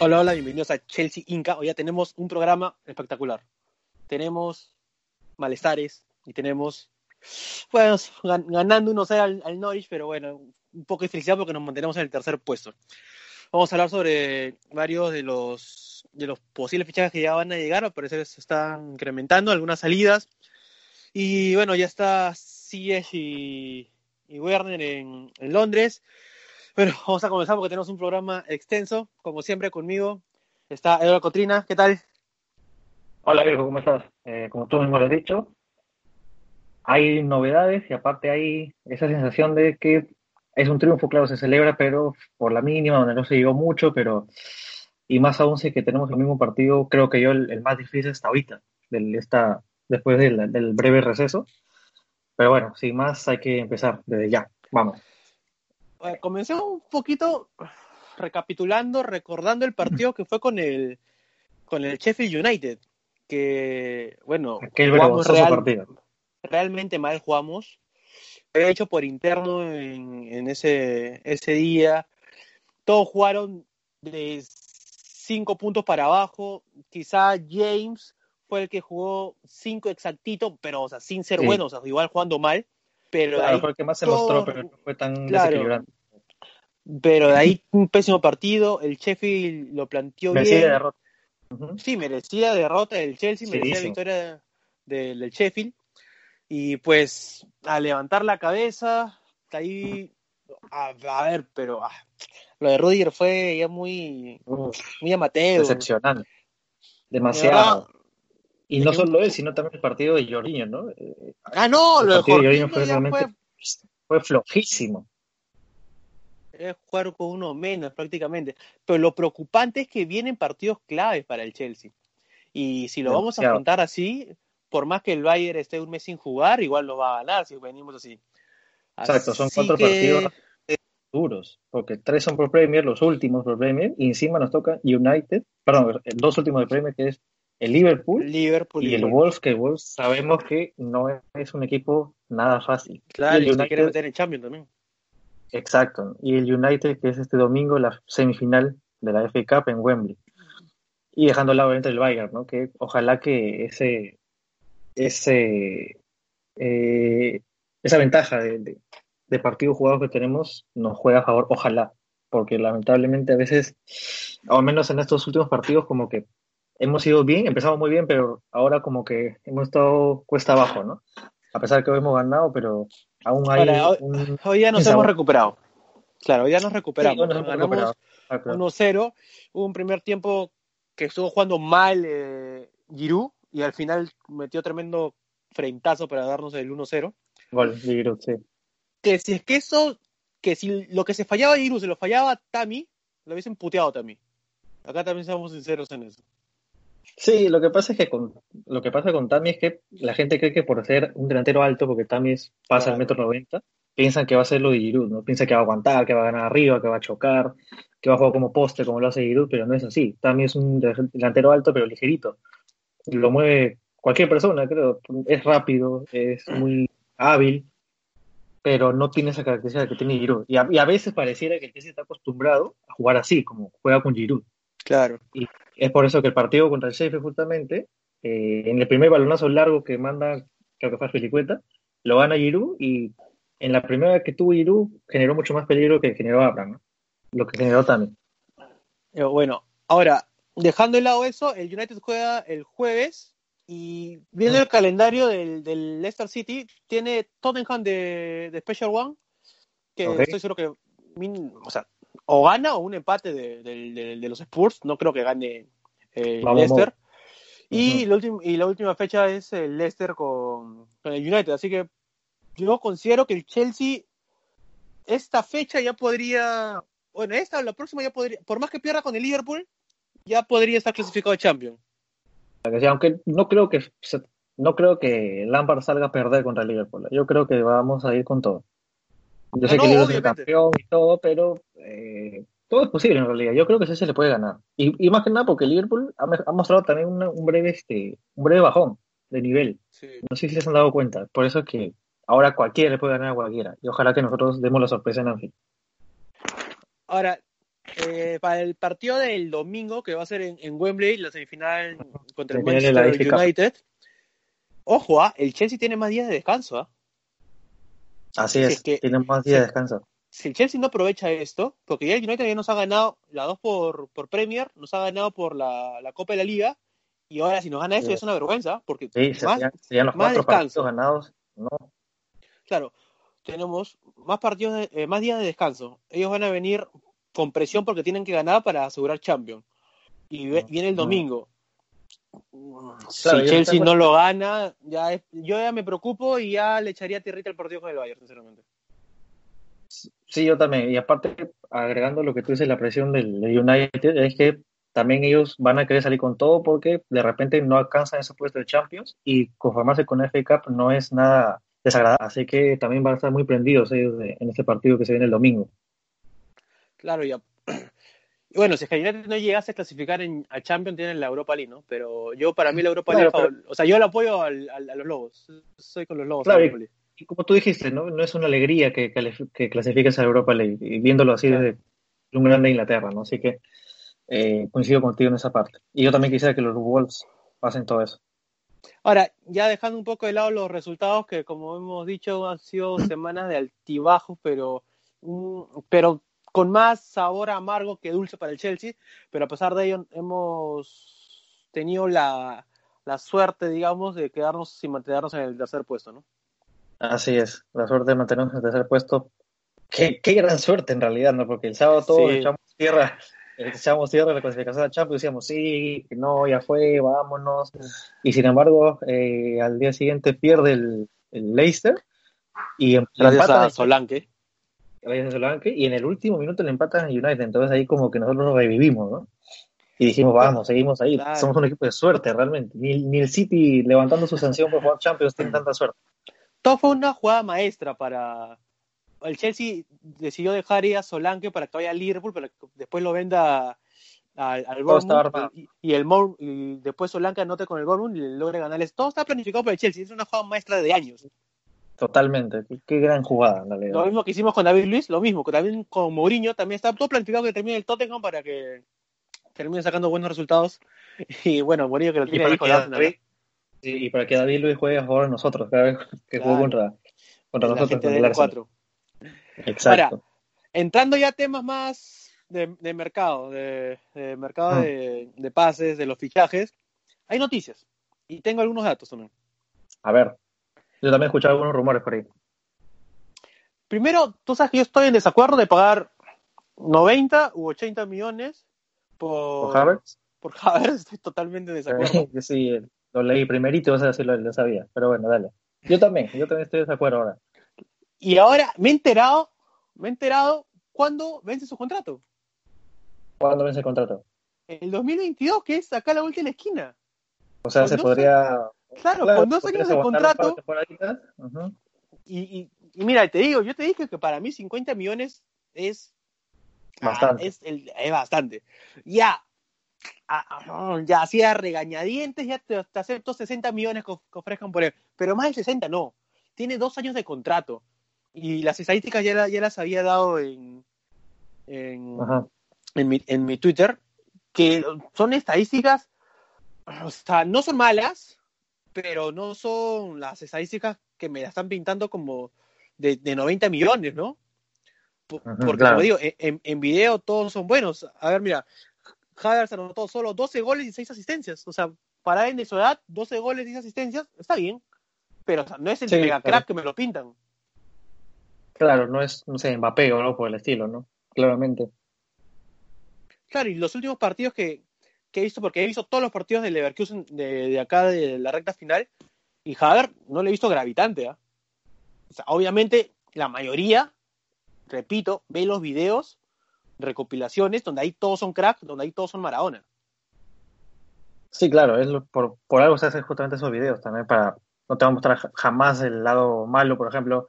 Hola, hola, bienvenidos a Chelsea Inca. Hoy ya tenemos un programa espectacular. Tenemos malestares y tenemos, bueno, ganando unos al, al Norwich, pero bueno, un poco de felicidad porque nos mantenemos en el tercer puesto. Vamos a hablar sobre varios de los, de los posibles fichajes que ya van a llegar, al parecer se están incrementando, algunas salidas. Y bueno, ya está Siege y, y Werner en, en Londres. Bueno, vamos a comenzar porque tenemos un programa extenso. Como siempre, conmigo está Eduardo Cotrina. ¿Qué tal? Hola, viejo, ¿cómo estás? Eh, como tú mismo lo has dicho, hay novedades y aparte hay esa sensación de que es un triunfo, claro, se celebra, pero por la mínima, donde no se llegó mucho, pero y más aún si que tenemos el mismo partido, creo que yo el, más difícil hasta ahorita, del, esta, después del, del breve receso. Pero bueno, sin más hay que empezar desde ya. Vamos comencemos un poquito recapitulando, recordando el partido que fue con el con el Sheffield United, que bueno, realmente mal jugamos. He hecho por interno en, en, ese, ese día. Todos jugaron de cinco puntos para abajo. Quizá James fue el que jugó cinco exactito, pero o sea, sin ser bueno, o sea, igual jugando mal. Pero claro, fue el que más se mostró, pero no fue tan desequilibrante. Pero de ahí un pésimo partido. El Sheffield lo planteó merecida bien. derrota. Sí, merecida derrota del Chelsea, merecida victoria del, del Sheffield. Y pues a levantar la cabeza, ahí, a, a ver, pero ah, lo de Rudiger fue ya muy, muy amateur. Decepcionante. Demasiado. Y no solo él, sino también el partido de Jorginho, ¿no? Ah, no, el lo de Jorginho fue realmente fue... fue flojísimo es jugar con uno menos prácticamente. Pero lo preocupante es que vienen partidos claves para el Chelsea. Y si lo vamos a afrontar así, por más que el Bayern esté un mes sin jugar, igual lo va a ganar si venimos así. Exacto, son cuatro partidos duros, porque tres son por Premier, los últimos por Premier, y encima nos toca United, perdón, dos últimos de Premier, que es el Liverpool, Liverpool y el Wolves, que Wolves sabemos que no es un equipo nada fácil. Claro, y, United, quiere meter en Champions también. Exacto. Y el United, que es este domingo la semifinal de la FA Cup en Wembley. Y dejando al lado entre el Bayern, ¿no? Que ojalá que ese, ese, eh, esa ventaja de, de, partidos jugados que tenemos nos juega a favor, ojalá. Porque lamentablemente a veces, o al menos en estos últimos partidos, como que hemos ido bien, empezamos muy bien, pero ahora como que hemos estado cuesta abajo, ¿no? A pesar de que hemos ganado, pero Aún hay hoy, ya nos hemos recuperado. Claro, hoy ya nos recuperamos. Sí, nos ganamos 1-0. Ah, Hubo un primer tiempo que estuvo jugando mal eh, Giroud y al final metió tremendo frentazo para darnos el 1-0. Gol, Giroud, sí. Que si es que eso, que si lo que se fallaba Giroud se lo fallaba Tami, lo hubiesen puteado Tami. Acá también somos sinceros en eso. Sí, lo que pasa es que con, lo que pasa con Tami es que la gente cree que por ser un delantero alto, porque Tami pasa al metro noventa, piensan que va a ser lo de Giroud, ¿no? Piensan que va a aguantar, que va a ganar arriba, que va a chocar, que va a jugar como poste, como lo hace Giroud, pero no es así. Tami es un delantero alto, pero ligerito. Lo mueve cualquier persona, creo. Es rápido, es muy hábil, pero no tiene esa característica que tiene Giroud. Y a, y a veces pareciera que el se está acostumbrado a jugar así, como juega con Giroud. Claro. Y es por eso que el partido contra el Sheffield, justamente, eh, en el primer balonazo largo que manda, creo que fue Felicueta, lo gana Giroud y en la primera que tuvo Giroud generó mucho más peligro que generó Abraham, ¿no? Lo que generó también. Eh, bueno, ahora, dejando de lado eso, el United juega el jueves y viendo el calendario del, del Leicester City, tiene Tottenham de, de Special One, que estoy seguro que, o sea, o gana o un empate de, de, de los Spurs. No creo que gane eh, Leicester. Y, la y, la última fecha es el Leicester con, con, el United. Así que yo considero que el Chelsea, esta fecha ya podría. Bueno, esta o la próxima ya podría. Por más que pierda con el Liverpool, ya podría estar clasificado a Champions. Aunque no creo que no creo que Lampard salga a perder contra el Liverpool. Yo creo que vamos a ir con todo. Yo sé que el es campeón y todo, pero eh, todo es posible en realidad. Yo creo que ese se le puede ganar. Y, y más que nada porque Liverpool ha, mostrado también un, breve, este, un breve bajón de nivel. No sé si se han dado cuenta. Por eso es que ahora cualquiera le puede ganar a cualquiera. Y ojalá que nosotros demos la sorpresa en Anfield. Ahora, eh, para el partido del domingo, que va a ser en, en Wembley, la semifinal contra el la Manchester. United. Ojo, ah, el Chelsea tiene más días de descanso. ah. Así Sí, es, es que- tienen más días de descanso. Si el Chelsea no aprovecha esto, porque ya el United ya nos ha ganado las dos por, por Premier, nos ha ganado por la, la Copa de la Liga, y ahora si nos gana Sí. ya es una vergüenza, porque Sí, más, serían, serían los más cuatro descanso. partidos ganados. No, claro, tenemos más partidos, eh, más días de descanso. Ellos van a venir con presión porque tienen que ganar para asegurar Champions. Y ve- Mm, viene el mm. domingo. Claro, si Chelsea no lo gana, ya es- yo ya me preocupo y ya le echaría tierrita al partido con el Bayern, sinceramente. Sí, yo también. Y aparte, agregando lo que tú dices, la presión del, del United, es que también ellos van a querer salir con todo porque de repente no alcanzan ese puesto de Champions y conformarse con FA Cup no es nada desagradable. Así que también van a estar muy prendidos ellos de- en este partido que se viene el domingo. Claro, ya. Y bueno, si es que United no llegase a clasificar en, a Champions, tienen la Europa League, ¿no? Pero yo, para mí, la Europa Claro, League, o sea, yo apoyo al- al- a los Lobos. Soy con los Lobos. Claro, Y como tú dijiste, ¿no? No es una alegría que, que clasifiques a Europa League, y viéndolo así Claro. desde un grande Inglaterra, ¿no? Así que eh, coincido contigo en esa parte. Y yo también quisiera que los Wolves pasen todo eso. Ahora, ya dejando un poco de lado los resultados, que como hemos dicho, han sido semanas de altibajos, pero, pero con más sabor amargo que dulce para el Chelsea. Pero a pesar de ello, hemos tenido la, la suerte, digamos, de quedarnos sin mantenernos en el tercer puesto, ¿no? Así es, la suerte de mantenernos en el tercer puesto. Qué, qué gran suerte en realidad, ¿no? Porque el sábado todos Sí. echamos tierra, echamos tierra de la clasificación a Champions, decíamos, sí, no, ya fue, vámonos. Y sin embargo, eh, al día siguiente pierde el, el Leicester y, em- y Gracias empatan a Solanke. gracias a Solanke, y en el último minuto le empatan a United, entonces ahí como que nosotros nos revivimos, ¿no? Y dijimos, vamos, seguimos ahí, Claro. somos un equipo de suerte realmente. Ni, ni el City levantando su sanción por jugar Champions tiene tanta suerte. Todo fue una jugada maestra para. El Chelsea decidió dejar ir a Solanke para que vaya a Liverpool, para que después lo venda al, al Bournemouth. Y, y el Mor- y después Solanke anote con el Bournemouth y le logre ganarles. Todo está planificado por el Chelsea. Es una jugada maestra de años. Totalmente, qué, qué gran jugada en realidad. Lo mismo que hicimos con David Luis, lo mismo. que También con Mourinho, también está todo planificado que termine el Tottenham para que termine sacando buenos resultados. Y bueno, Mourinho que lo tiene para, ahí con la sí, y para que David Luis juegue a favor de nosotros cada vez que Claro. juega contra, contra la nosotros. gente del Arsenal. 4. Exacto. entrando ya a temas más de, de mercado, de, de mercado Ah. de, de pases, de los fichajes, hay noticias. Y tengo algunos datos también. A ver, yo también he escuchado algunos rumores por ahí. Primero, tú sabes que yo estoy en desacuerdo de pagar 90 u 80 millones por, ¿Por Havertz? Por Havertz, estoy totalmente en desacuerdo. Sí, lo leí primerito, vas a decir lo, lo sabía. Pero bueno, dale. Yo también, yo también estoy de acuerdo ahora. y ahora me he enterado, me he enterado cuándo vence su contrato. ¿Cuándo vence el contrato? El 2022, que es acá a la última esquina. O sea, Con se podría. Claro, claro, con dos años de contrato. Ujú. Y, y, y mira, te digo, yo te dije que para mí 50 millones es Bastante. Ah, es, el- es bastante. Ya, ya hacía regañadientes, ya te, te acepto 60 millones que, of- que ofrezcan por él, pero más de 60 no. Tiene dos años de contrato. Y las estadísticas ya, la- ya las había dado en, en, en, mi, en mi Twitter, que son estadísticas, o sea, no son malas, pero no son las estadísticas que me la están pintando como de, de 90 millones, ¿no? Por- Porque, claro. como digo, en- en video todos son buenos. A ver, mira, Havertz anotó solo 12 goles y 6 asistencias. O sea, para alguien de su edad, 12 goles y 6 asistencias, está bien. Pero o sea, no es el Sí, mega claro. crack que me lo pintan. Claro, no es, no sé, Mbappé o algo por el estilo, ¿no? Claramente. Claro, y los últimos partidos que, que he visto, porque he visto todos los partidos del Leverkusen de, de acá de la recta final, y Haver no le he visto gravitante. ¿ah? O sea, obviamente, la mayoría, repito, ve los videos, recopilaciones, donde ahí todos son crack, donde ahí todos son Maradona. Sí, claro, es lo- por, por algo se hacen justamente esos videos también para no te va a mostrar ja- jamás el lado malo, por ejemplo,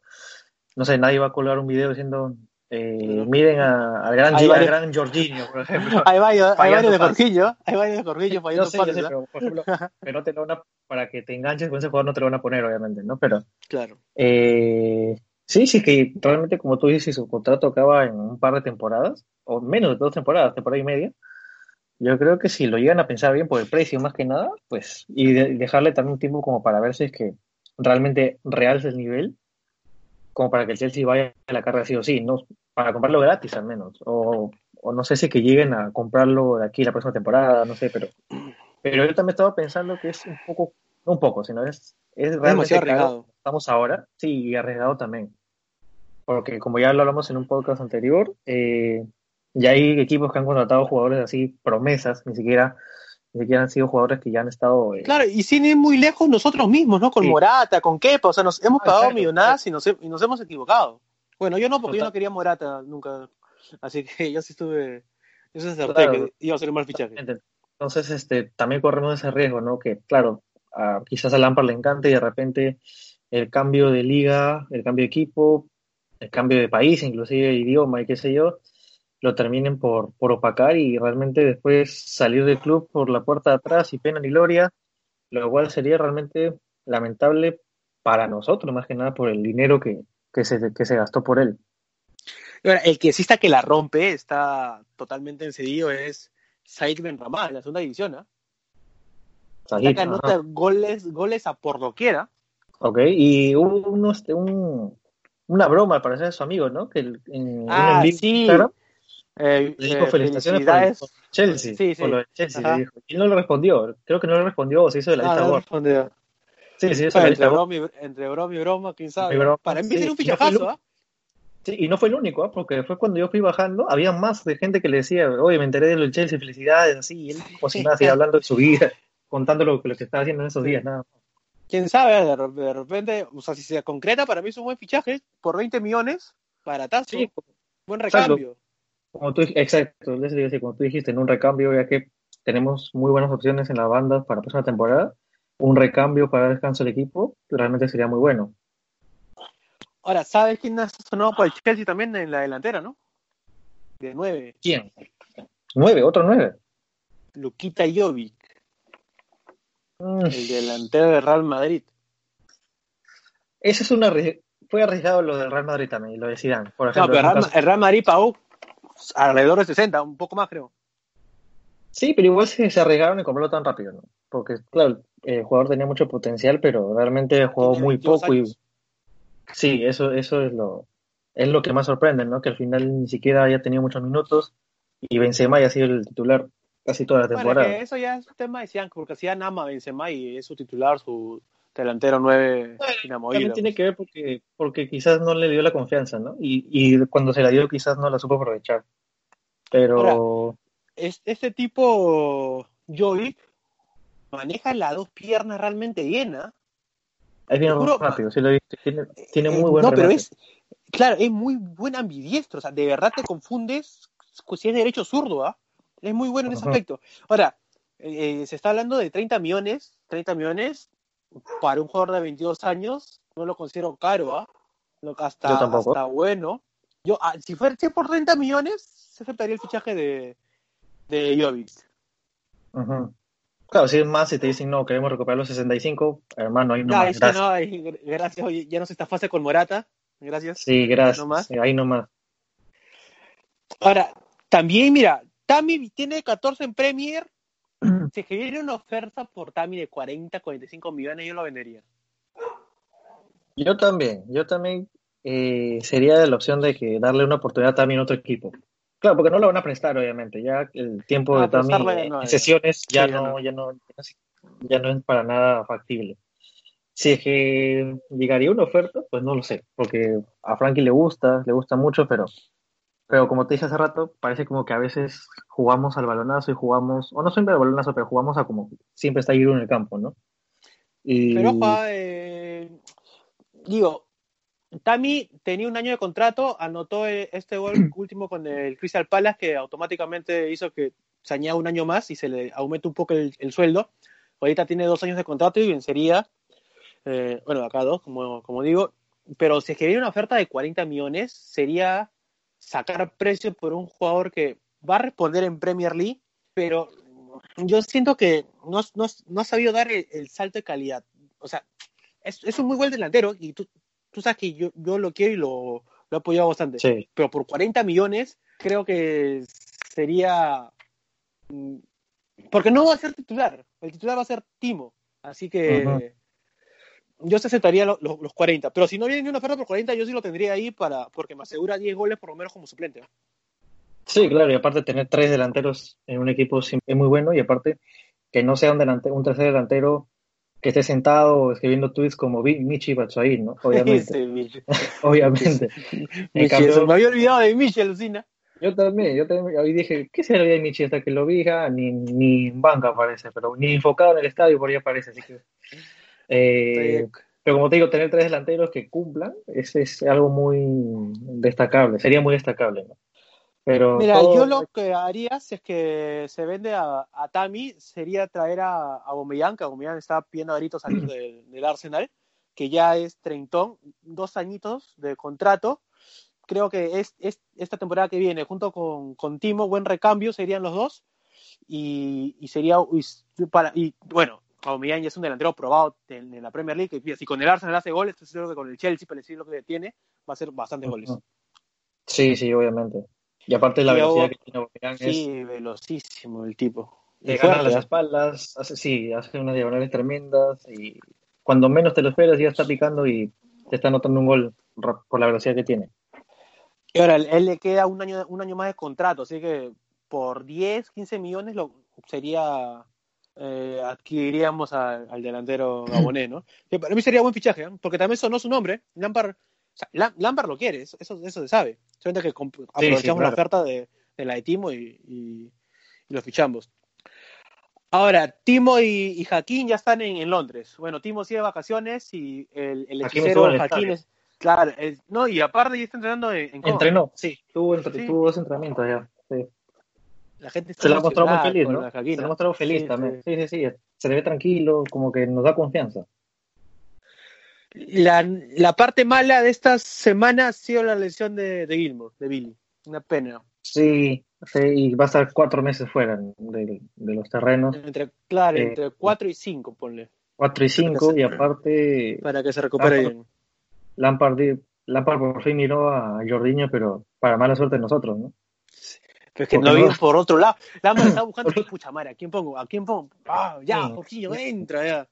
no sé, nadie va a colgar un video diciendo eh, miren a- al gran, al gran Jorginho, por ejemplo. Hay varios, hay varios de. Jorginho, hay varios de Jorginho sé, pases, sé, ¿ah? pero por ejemplo, que no te lo van a- para que te enganches con ese jugador no te lo van a poner, obviamente, ¿no? Pero Claro. eh, Sí, sí, que realmente, como tú dices, su contrato acaba en un par de temporadas, o menos de dos temporadas, temporada y media, yo creo que si lo llegan a pensar bien por el precio más que nada, pues, y dejarle también tiempo como para ver si es que realmente realza el nivel, como para que el Chelsea vaya a la carrera sí o sí, no para comprarlo gratis al menos, o, no sé si que lleguen a comprarlo de aquí la próxima temporada, no sé, pero, pero yo también estaba pensando que es un poco, un poco, sino es, es realmente arriesgado. Estamos ahora, sí, y arriesgado también. Porque como ya lo hablamos en un podcast anterior, eh, ya hay equipos que han contratado jugadores así, promesas, ni siquiera, ni siquiera han sido jugadores que ya han estado. Eh, claro, y sin ir muy lejos nosotros mismos, ¿no? Con Morata, con Kepa, o sea, nos hemos pagado millonadas y nos, y nos hemos equivocado. Bueno, yo no, porque yo no quería Morata nunca. Así que yo sí estuve. Yo se acerté que iba a ser un mal fichaje. Entonces, este, también corremos ese riesgo, ¿no? Que, claro, quizás a Lampard le encante y de repente el cambio de liga, el cambio de equipo, el cambio de país, inclusive de idioma y qué sé yo, lo terminen por, por opacar y realmente después salir del club por la puerta de atrás y pena ni gloria, lo cual sería realmente lamentable para nosotros, más que nada por el dinero que, se, que se gastó por él. El que sí está que la rompe, está totalmente encedido, es Said Ben en la segunda división. ¿eh? Said, goles, goles a por doquiera. Ok, y hubo este, un, una broma para ser su amigo, ¿no? Que en, ah, sí. Eh, le dijo eh, felicitaciones por, Chelsea. Sí, sí. Por lo de Chelsea. dijo. Y no le respondió. Creo que no le respondió o se hizo de la ah, lista no respondió. Sí, sí, eso entre, broma y, entre broma y broma, quién sabe. Broma, Para mí sí, un fichajazo, ¿ah? Sí, y no fue el único, ¿ah? porque fue cuando yo fui bajando, había más de gente que le decía, oye, me enteré de lo del Chelsea, felicidades, así, y él como si nada, así, hablando de su vida, contando lo, lo que estaba haciendo en esos días, nada Quién sabe, de, repente, o sea, si se concreta, para mí es un buen fichaje, por 20 millones, para Sí, buen recambio como tú, exacto, como tú dijiste, en un recambio, ya que tenemos muy buenas opciones en la banda para la próxima temporada, un recambio para descanso del equipo realmente sería muy bueno. Ahora, ¿sabes quién ha sonado por el Chelsea también en la delantera, no? De nueve. ¿Quién? ¿Nueve? ¿Otro nueve? Luquita Jovic. Mm. El delantero de Real Madrid. Ese es una fue arriesgado lo del Real Madrid también, lo de Zidane, por ejemplo. No, pero el Real Madrid pagó alrededor de 60, un poco más creo. Sí, pero igual se, se arriesgaron y comprarlo tan rápido, ¿no? Porque, claro, el jugador tenía mucho potencial, pero realmente jugó muy poco y... Sí, eso, eso es lo, es lo que más sorprende, ¿no? Que al final ni siquiera haya tenido muchos minutos y Benzema haya sido el titular casi toda la temporada. Bueno, eso ya es un tema de Cian, porque Cian ama a Benzema y es su titular, su, delantero 9 También tiene que ver porque, porque quizás no le dio la confianza, ¿no? Y, y cuando se la dio quizás no la supo aprovechar. Pero... este tipo, Jovic, maneja las dos piernas realmente bien, ¿ah? Es bien rápido, sí lo viste. Tiene, tiene muy buen No, pero es, claro, es muy buen ambidiestro, o sea, de verdad te confundes si es derecho zurdo, ¿ah? Es muy bueno en ese aspecto. Ahora, eh, se está hablando de 30 millones, 30 millones, para un jugador de 22 años, no lo considero caro, ¿ah? Hasta, hasta bueno. Yo, ah, si fuera por 30 millones, se aceptaría el fichaje de, de Jovic. Claro, si es más, si te dicen no, queremos recuperar los 65, hermano, ahí no más. Gracias. No, gracias, ya no se está fase con Morata. Gracias. Sí, gracias. Ahí nomás. Ahora, también, mira, Tammy tiene 14 en Premier si es que viene una oferta por Tami de 40, 45 millones, yo lo vendería. Yo también, yo también eh, sería de la opción de que darle una oportunidad a Tami en otro equipo. Claro, porque no lo van a prestar, obviamente. Ya el tiempo de Tami en sesiones ya, no, ya, no, ya no es para nada factible. Si es que llegaría una oferta, pues no lo sé, porque a Frankie le gusta, le gusta mucho, pero pero como te dije hace rato, parece como que a veces jugamos al balonazo y jugamos, o no siempre al balonazo, pero jugamos a como siempre está Giroud en el campo, ¿no? Y... Pero, eh, digo, Tami tenía un año de contrato, anotó eh, este gol último con el Crystal Palace que automáticamente hizo que se añada un año más y se le aumente un poco el, sueldo. Ahorita tiene dos años de contrato y vencería, eh, bueno, acá dos, como, como digo, pero si es que viene una oferta de 40 millones, sería sacar precio por un jugador que va a responder en Premier League, pero yo siento que no, no, no ha sabido dar el, salto de calidad. O sea, es, es, un muy buen delantero y tú, tú sabes que yo, yo lo quiero y lo, lo he apoyado bastante. Sí. Pero por 40 millones, creo que sería. mm, Porque no va a ser titular. El titular va a ser Timo. Así que. Yo se aceptaría lo- lo- los 40. Pero si no viene ni una oferta por 40, yo sí lo tendría ahí para porque me asegura 10 goles por lo menos como suplente. Sí, claro, y aparte tener tres delanteros en un equipo es muy bueno y aparte que no sea un delantero, un tercer delantero que esté sentado escribiendo tweets como Michi Batshuayi, ¿no? Obviamente, obviamente. Me había olvidado de Michel, Lucina. yo también, yo también, hoy dije, ¿qué será de Michi hasta que lo vi? ah, ni, ni en banca aparece, pero ni enfocado en el estadio por ahí aparece, así que... eh, pero como te digo, tener tres delanteros que cumplan, ese es algo muy destacable, sería muy destacable, ¿no? Pero Mira, todo- yo lo que haría si es que se vende a, a Tami sería traer a, a Aubameyang, que Aubameyang está pidiendo a gritos salir del, del Arsenal, que ya es treintón, dos añitos de contrato. Creo que es, es esta temporada que viene, junto con, con Timo, buen recambio serían los dos. Y, y sería, y, para, y bueno, Aubameyang ya es un delantero probado en, en la Premier League. Y si con el Arsenal hace goles, estoy seguro que con el Chelsea, para decir lo que tiene, va a ser bastantes goles. Sí, sí, obviamente. Y aparte la Y velocidad que tiene Aubameyang es Sí, velocísimo el tipo. le gana las espaldas, hace, sí, hace unas diagonales tremendas y cuando menos te lo esperas ya está picando y te está anotando un gol por la velocidad que tiene. Y ahora, él le queda un año, un año más de contrato, así que por 10, 15 millones lo, sería eh, adquiriríamos al, al delantero gabonés, ¿no? Que para mí sería buen fichaje, ¿eh? porque también sonó su nombre. Lampard, o sea, Lam- Lampard lo quiere, eso, eso, se sabe. Solamente que aprovechamos la claro. oferta de, de la de Timo y, y- y lo fichamos. Ahora, Timo y, y Jaquín ya están en, en Londres. Bueno, Timo sigue de vacaciones y el, el hechicero el Jaquín es. Claro, es- no, y aparte ya está entrenando en, en. Entrenó, sí, tuvo, entre- Sí. tuvo dos entrenamientos ya. sí. La gente está Se lo ha mostrado muy feliz, ¿no? la Se lo ha mostrado feliz Sí, también. sí. Sí, sí. Se le ve tranquilo, como que nos da confianza. La, la parte mala de esta semana ha sido la lesión de, de Gilmore, de Billy. Una pena. Sí, sí, y va a estar cuatro meses fuera de, de los terrenos, Entre, claro, Eh, entre 4 y 5, ponle. cuatro y cinco, se- y aparte Para que se recupere bien. Lampard, Lampard por fin miró a Jordiño, pero para mala suerte de nosotros, ¿no? Pero es que no no- viene por otro lado. Lambert está buscando, pucha madre, ¿a quién pongo? ¿A quién pongo? Ah, ya. Jorginho, entra ya.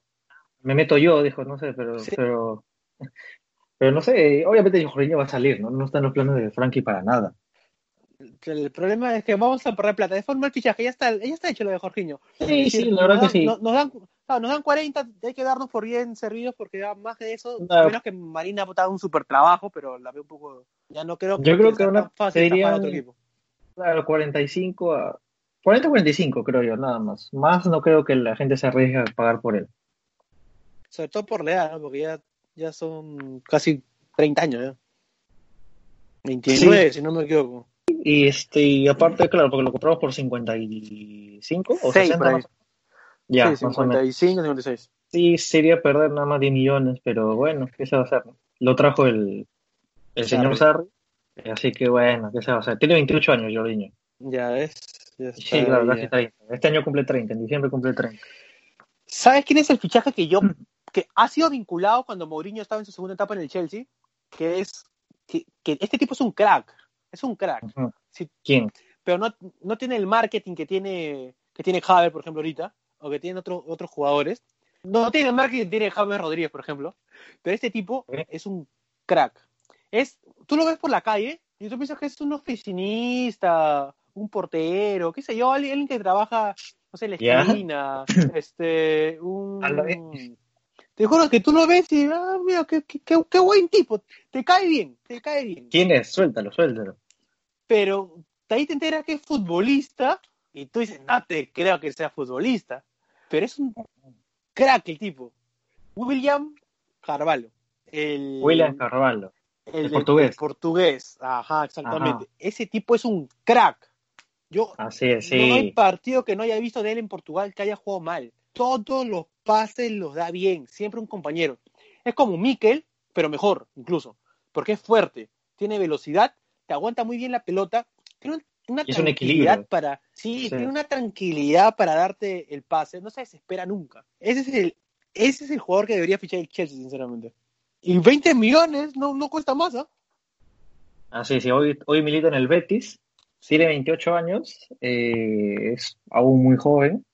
Me meto yo, dijo, no sé, pero, Sí. pero, pero no sé, obviamente Jordiño va a salir, ¿no? No está en los planes de Frankie para nada. El problema es que vamos a perder plata. De forma el fichaje, ya está, ya está hecho lo de Jorginho. Sí, sí, la verdad nos que dan- sí. Nos, dan, claro, nos dan 40, hay que darnos por bien servidos porque ya más de eso, No. menos que Marina ha botado un super trabajo, pero la veo un poco. Ya no creo Yo creo que sea una- fácil serían- otro equipo. Claro, 45 a... 40-45 creo yo, nada más. Más no creo que la gente se arriesgue a pagar por él. Sobre todo por la edad, ¿no? porque ya, ya son casi 30 años. ¿ya? 29, si no me equivoco. Y este, y aparte, claro, porque lo compramos por 55 o Seis, 60 por ahí. más. Ya, sí, más o menos. 55, 56. Sí, sería perder nada más 10 millones, pero bueno, ¿qué se va a hacer? Lo trajo el, el señor Sarri, así que bueno, ¿qué se va a hacer? Tiene 28 años, Jordiño. Ya es. Ya está Sí, claro, casi ya. 30. Este año cumple 30, en diciembre cumple 30. ¿Sabes quién es el fichaje que yo que ha sido vinculado cuando Mourinho estaba en su segunda etapa en el Chelsea? Que es que, que este tipo es un crack, es un crack, Ujú. Sí. ¿Quién? pero no, no tiene el marketing que tiene que tiene Javier, por ejemplo, ahorita, o que tienen otros otros jugadores. No tiene el marketing que tiene James Rodríguez, por ejemplo, pero este tipo Ok. es un crack. Es, tú lo ves por la calle y tú piensas que es un oficinista, un portero, qué sé yo, alguien, que trabaja, no sé, en la Ya. esquina, este, un... Te juro que tú lo ves y, ah, mira, qué, qué, qué- qué buen tipo, te cae bien, te cae bien. ¿Quién es? Suéltalo, suéltalo. Pero de ahí te enteras que es futbolista y tú dices, no te creo que sea futbolista, pero es un crack el tipo. William Carvalho. El, William Carvalho. El, el portugués. el portugués, ajá, exactamente. Ese tipo es un crack. Yo Así es, no hay partido que no haya visto de él en Portugal que haya jugado mal. Todos los pases los da bien, siempre un compañero. Es como Mikel, pero mejor, incluso, porque es fuerte, tiene velocidad, te aguanta muy bien la pelota, tiene una es un tranquilidad equilibrio. para, sí, Sí. tiene una tranquilidad para darte el pase, no se desespera nunca. Ese es el, ese es el jugador que debería fichar el Chelsea, sinceramente. Y 20 millones no, no cuesta más, ¿ah? Ah, sí, sí, hoy, hoy milita en el Betis, tiene 28 años, eh, es aún muy joven.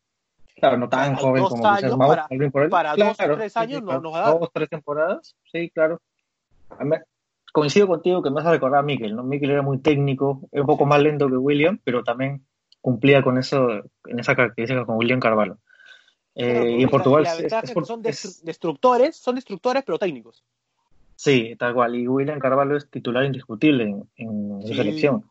Claro, no tan Para joven como quizás Mau, para- por él. para dos o tres años sí, no- nos da. Dos, tres temporadas, sí, claro. Coincido contigo que me hace recordar a Mikel, ¿no? Mikel era muy técnico, es un poco más lento que William, pero también cumplía con eso, en esa característica con William Carvalho. Eh, y en Portugal la es- ventaja es es por- que son es- destru- destructores, son destructores pero técnicos. Sí, tal cual. Y William Carvalho es titular indiscutible en, en Sí. la selección.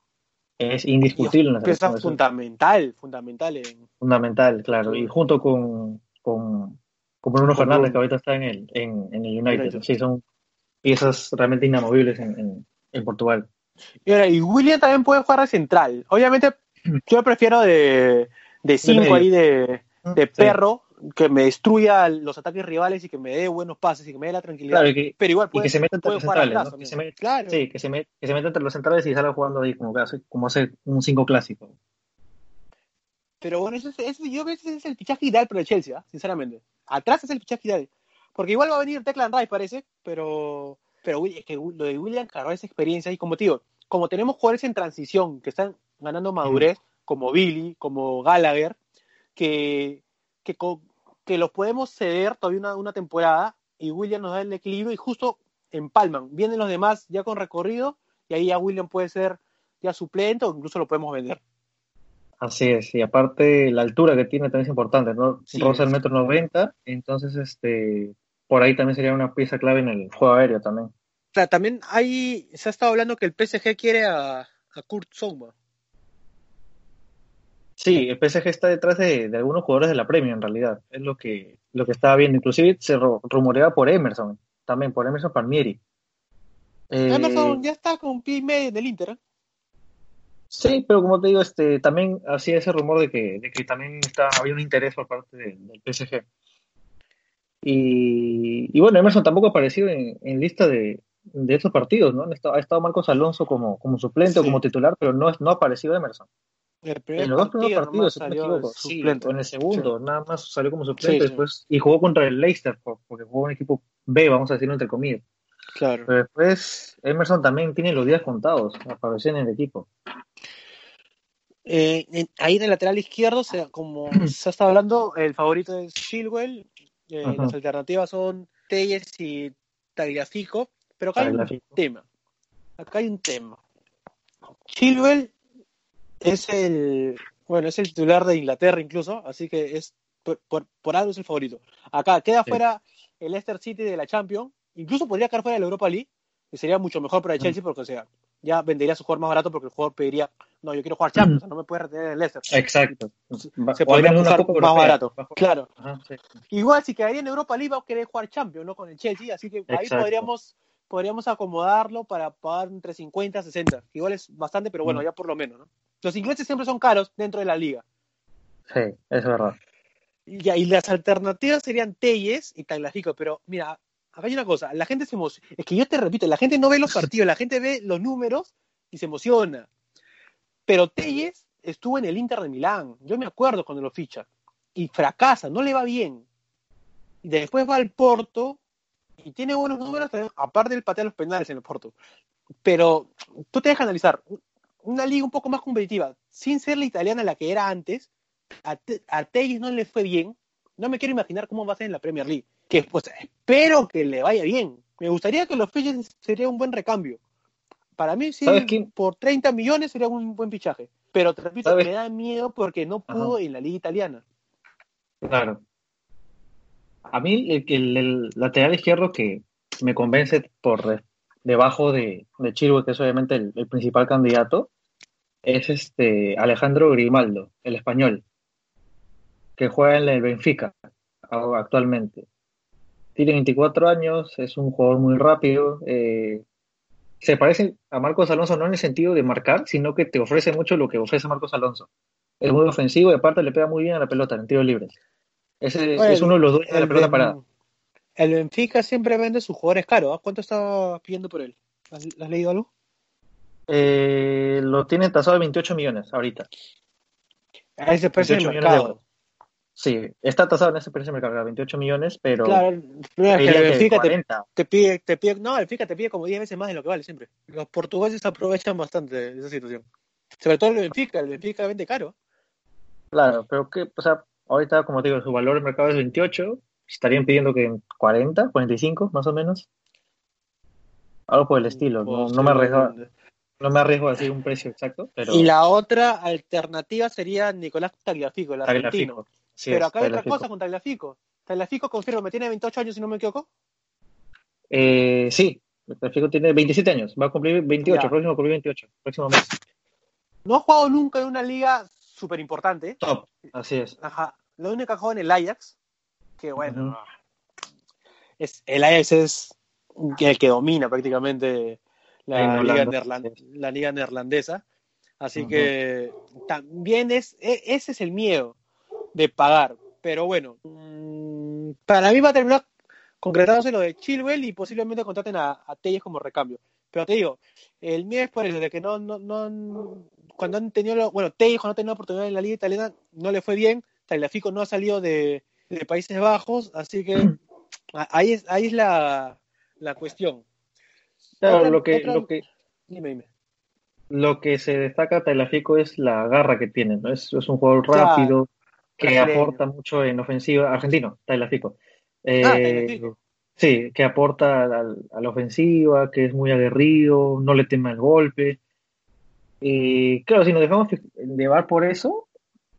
Es indiscutible en la pieza es fundamental, fundamental en fundamental, claro. Y junto con, con, con Bruno Con Fernández, Bruno. que ahorita está en el, en, en el United. United. Sí, son piezas realmente inamovibles en, en, Portugal. Y, ahora, y William también puede jugar de central. Obviamente, yo prefiero de, de cinco medio. ahí de, de Sí. Que me destruya los ataques rivales y que me dé buenos pases y que me dé la tranquilidad. Claro, y que, pero igual y puede, que se meta entre los centrales, atrás ¿no? Que también. se meta- Claro. Sí, que se, met- que se meta entre los centrales y salga jugando ahí como como hace un 5 clásico. Pero bueno, ese, ese- yo veo que ese es el fichaje ideal para el Chelsea, ¿ah? sinceramente. Atrás es el fichaje ideal. Porque igual va a venir Declan Rice, parece, pero, pero es que lo de William Carvalho es experiencia y como digo, como tenemos jugadores en transición que están ganando madurez, como Billy, como Gallagher, que, que, que los podemos ceder todavía una, una temporada y William nos da el equilibrio y justo empalman. Vienen los demás ya con recorrido y ahí ya William puede ser ya suplente o incluso lo podemos vender. Así es, y aparte la altura que tiene también es importante, ¿no? Sí, Roza el metro noventa, entonces este por ahí también sería una pieza clave en el juego aéreo también. O sea, también hay, se ha estado hablando que el PSG quiere a, a Kurt Zouma. Sí, el PSG está detrás de, de algunos jugadores de la Premier en realidad, es lo que lo que estaba viendo, inclusive se ru- rumoreaba por Emerson, también por Emerson Palmieri. Eh, Emerson ya está con pie y medio en el Inter. ¿eh? Sí, pero como te digo, este, también hacía ese rumor de que, de que también está, había un interés por parte de- del PSG. Y, y bueno, Emerson tampoco ha aparecido en, en lista de, de estos partidos, ¿no? Ha estado Marcos Alonso como, como suplente o como titular, pero no, es- no ha aparecido Emerson. El primer En los dos primeros partidos, si salió equivoco, de sí, suplente. o en el segundo, nada más salió como suplente Sí, después y jugó contra el Leicester, por- porque jugó un equipo B, vamos a decirlo entre comillas. Claro. Pero después Emerson también tiene los días contados, apareció en el equipo. Eh, en- ahí en el lateral izquierdo, como se ha estado hablando, el favorito es Chilwell. Eh, las alternativas son Telles y Tagliafico. Pero acá hay un tema. Acá hay un tema. Chilwell es el bueno es el titular de Inglaterra incluso, así que es por, por, por algo es el favorito. Acá queda Sí. fuera el Leicester City de la Champions, incluso podría quedar fuera de la Europa League, que sería mucho mejor para el Chelsea porque o sea, ya vendería su jugador más barato porque el jugador pediría, no, yo quiero jugar Champions, o sea, no me puede retener en el Leicester. Exacto. Se al podría Copa más Europea. barato. Jugar- Claro. Ajá, sí. Igual si quedaría en Europa League va a querer jugar Champions, ¿no? Con el Chelsea, así que ahí podríamos podríamos acomodarlo para pagar entre 50 y 60. Igual es bastante, pero bueno, Mm. ya por lo menos, ¿no? Los ingleses siempre son caros dentro de la liga. Sí, es verdad. Y, las alternativas serían Telles y Tagliafico, pero mira, acá hay una cosa, la gente se emociona. Es que yo te repito, la gente no ve los partidos, la gente ve los números y se emociona. Pero Telles estuvo en el Inter de Milán, yo me acuerdo cuando lo ficha, y fracasa, no le va bien. Y después va al Porto y tiene buenos números, aparte del patear los penales en el Porto. Pero tú te dejas analizar, una liga un poco más competitiva, sin ser la italiana la que era antes, a, a Telles no le fue bien. No me quiero imaginar cómo va a ser en la Premier League. Que pues espero que le vaya bien. Me gustaría que los fiches sería un buen recambio. Para mí, sí, por 30 millones sería un buen fichaje. Pero te repito, ¿Sabes? me da miedo porque no pudo en la liga italiana. Claro. A mí el, el- el lateral izquierdo que me convence por debajo de, de que es obviamente el, el principal candidato, es este Alejandro Grimaldo, el español, que juega en el Benfica actualmente. Tiene 24 años, es un jugador muy rápido. eh, se parece a Marcos Alonso no en el sentido de marcar, sino que te ofrece mucho lo que ofrece Marcos Alonso. Es muy ofensivo y aparte le pega muy bien a la pelota en tiros libres. Ese Bueno, es uno de los dueños de la pelota Ben- parada. El Benfica siempre vende sus jugadores caros. ¿ah? ¿Cuánto está pidiendo por él? ¿Has, has leído algo? Eh, lo tiene tasado de 28 millones ahorita. A ese precio 28 del millones de mercado. Sí, está tasado en ese precio de mercado, 28 millones, pero Claro, es que el Benfica te, 40. te pide, te pide, no, el Benfica te pide como 10 veces más de lo que vale siempre. Los portugueses aprovechan bastante de esa situación. Sobre todo el Benfica, el Benfica vende caro. Claro, pero que, o sea, ahorita, como te digo, su valor de mercado es 28, estarían pidiendo que en 40, 45, más o menos. Algo por el estilo, no, no me arriesgo, no me arriesgo a decir un precio exacto, pero Y la otra alternativa sería Nicolás Tagliafico, el argentino. Tagliafico. Sí, Pero acá hay otra cosa con Tagliafico. Tagliafico, confirmo, me tiene 28 años si no me equivoco. Eh, sí, Tagliafico tiene 27 años, va a cumplir 28, Ya. próximo a cumplir 28, próximo mes. No ha jugado nunca en una liga súper importante. Top, así es. Ajá. La única que ha jugado en el Ajax, que bueno, es, el Ajax es el que domina prácticamente la, liga, la neerlandesa. Así que también es, e- ese es el miedo de pagar. Pero bueno, mm, para mí va a terminar concretándose lo de Chilwell y posiblemente contraten a, a Telles como recambio. Pero te digo, el miedo es por eso, de que no, no, no cuando han tenido, lo- bueno, Telles cuando ha tenido oportunidad en la liga italiana no le fue bien, Tagliafico no ha salido de, de Países Bajos, así que a- ahí es, ahí es la, la cuestión. Claro, Otra- lo que, otra- lo que, Dime, dime. lo que se destaca de Tagliafico es la garra que tiene, ¿no? Es, es un jugador Claro, rápido, que brasileño. aporta mucho en ofensiva, argentino, Tagliafico. Eh, Ah, Tagliafico. sí, que aporta al- a la ofensiva, que es muy aguerrido, no le teme el golpe. Y claro, si nos dejamos llevar por eso,